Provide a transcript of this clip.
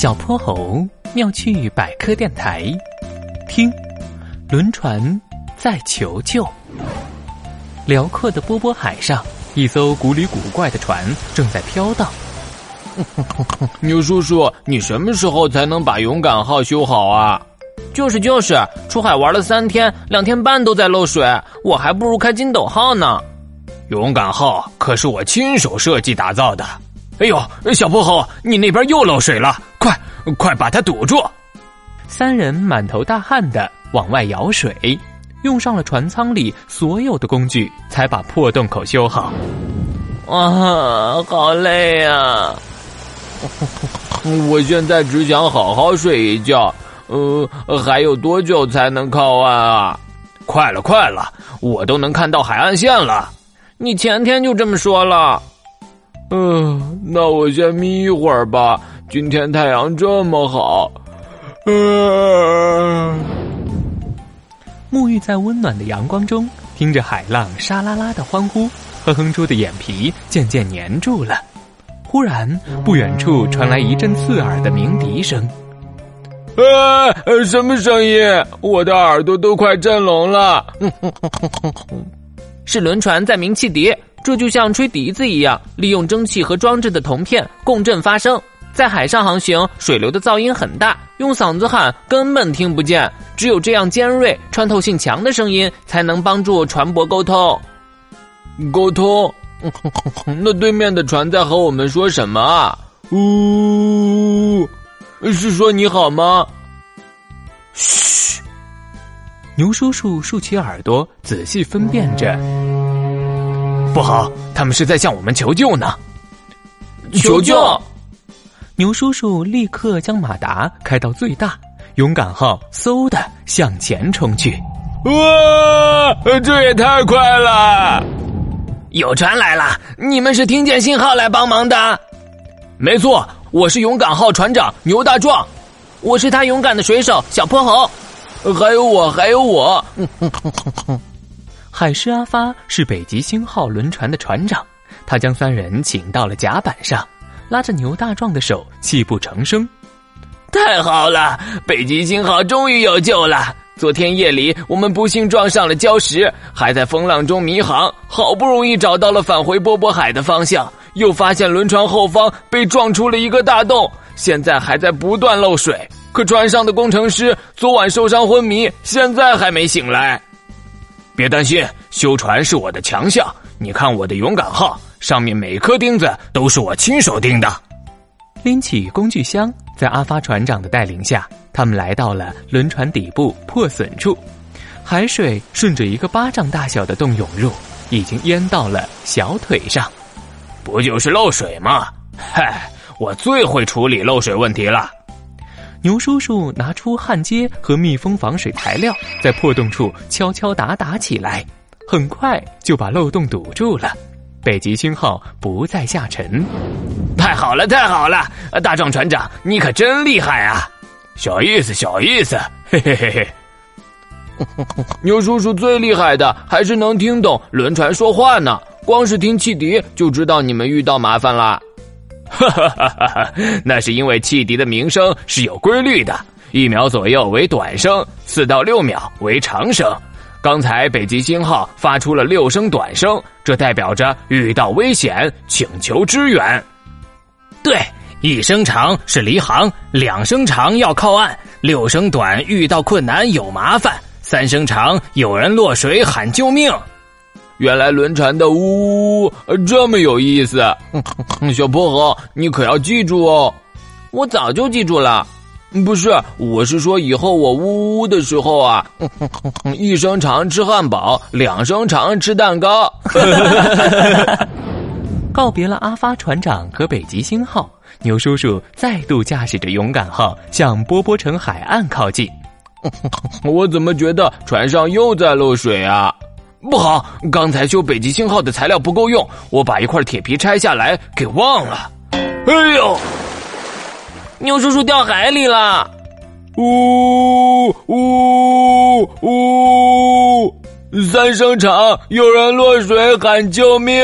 小泼猴妙趣百科电台，听，轮船在求救。辽阔的波波海上，一艘古里古怪的船正在飘荡。牛叔叔，你什么时候才能把勇敢号修好啊？就是就是，出海玩了三天，两天半都在漏水，我还不如开筋斗号呢。勇敢号可是我亲手设计打造的。哎呦，小泼猴，你那边又漏水了，快快把它堵住！三人满头大汗的往外舀水，用上了船舱里所有的工具，才把破洞口修好。啊，好累呀！我现在只想好好睡一觉。呃，还有多久才能靠岸啊？快了，快了，我都能看到海岸线了。你前天就这么说了。嗯，那我先眯一会儿吧。今天太阳这么好。嗯，沐浴在温暖的阳光中，听着海浪沙啦啦的欢呼，哼哼猪的眼皮渐渐粘住了。忽然，不远处传来一阵刺耳的鸣笛声。啊，什么声音？我的耳朵都快震聋了。是轮船在鸣汽笛。这就像吹笛子一样，利用蒸汽和装置的铜片共振发声。在海上航行，水流的噪音很大，用嗓子喊根本听不见。只有这样尖锐、穿透性强的声音，才能帮助船舶沟通。沟通？那对面的船在和我们说什么啊？呜，是说你好吗？嘘，牛叔叔竖起耳朵，仔细分辨着。不好，他们是在向我们求救呢！求救！牛叔叔立刻将马达开到最大，勇敢号嗖的向前冲去。哇，这也太快了！有船来了，你们是听见信号来帮忙的？没错，我是勇敢号船长牛大壮，我是他勇敢的水手小泼猴，还有我，还有我。海狮阿发是北极星号轮船的船长，他将三人请到了甲板上，拉着牛大壮的手，泣不成声：“太好了，北极星号终于有救了！昨天夜里我们不幸撞上了礁石，还在风浪中迷航，好不容易找到了返回波波海的方向，又发现轮船后方被撞出了一个大洞，现在还在不断漏水。可船上的工程师昨晚受伤昏迷，现在还没醒来。”别担心，修船是我的强项。你看我的勇敢号，上面每颗钉子都是我亲手钉的。拎起工具箱，在阿发船长的带领下，他们来到了轮船底部破损处。海水顺着一个巴掌大小的洞涌入，已经淹到了小腿上。不就是漏水吗？嗨，我最会处理漏水问题了。牛叔叔拿出焊接和密封防水材料，在破洞处敲敲打打起来，很快就把漏洞堵住了。北极星号不再下沉。太好了，太好了！大壮船长，你可真厉害啊！小意思，小意思，嘿嘿嘿嘿。牛叔叔最厉害的还是能听懂轮船说话呢，光是听汽笛就知道你们遇到麻烦了。哈哈哈哈哈！那是因为汽笛的鸣声是有规律的，一秒左右为短声，四到六秒为长声。刚才北极星号发出了六声短声，这代表着遇到危险，请求支援。对，一声长是离航，两声长要靠岸，六声短遇到困难有麻烦，三声长有人落水喊救命。原来轮船的呜呜呜这么有意思，小泼猴，你可要记住哦！我早就记住了。不是，我是说以后我呜呜的时候啊，一声长吃汉堡，两声长吃蛋糕。告别了阿发船长和北极星号，牛叔叔再度驾驶着勇敢号向波波城海岸靠近。我怎么觉得船上又在漏水啊？不好！刚才修北极星号的材料不够用，我把一块铁皮拆下来给忘了。哎呦！牛叔叔掉海里了！呜呜呜！三声长，有人落水喊救命！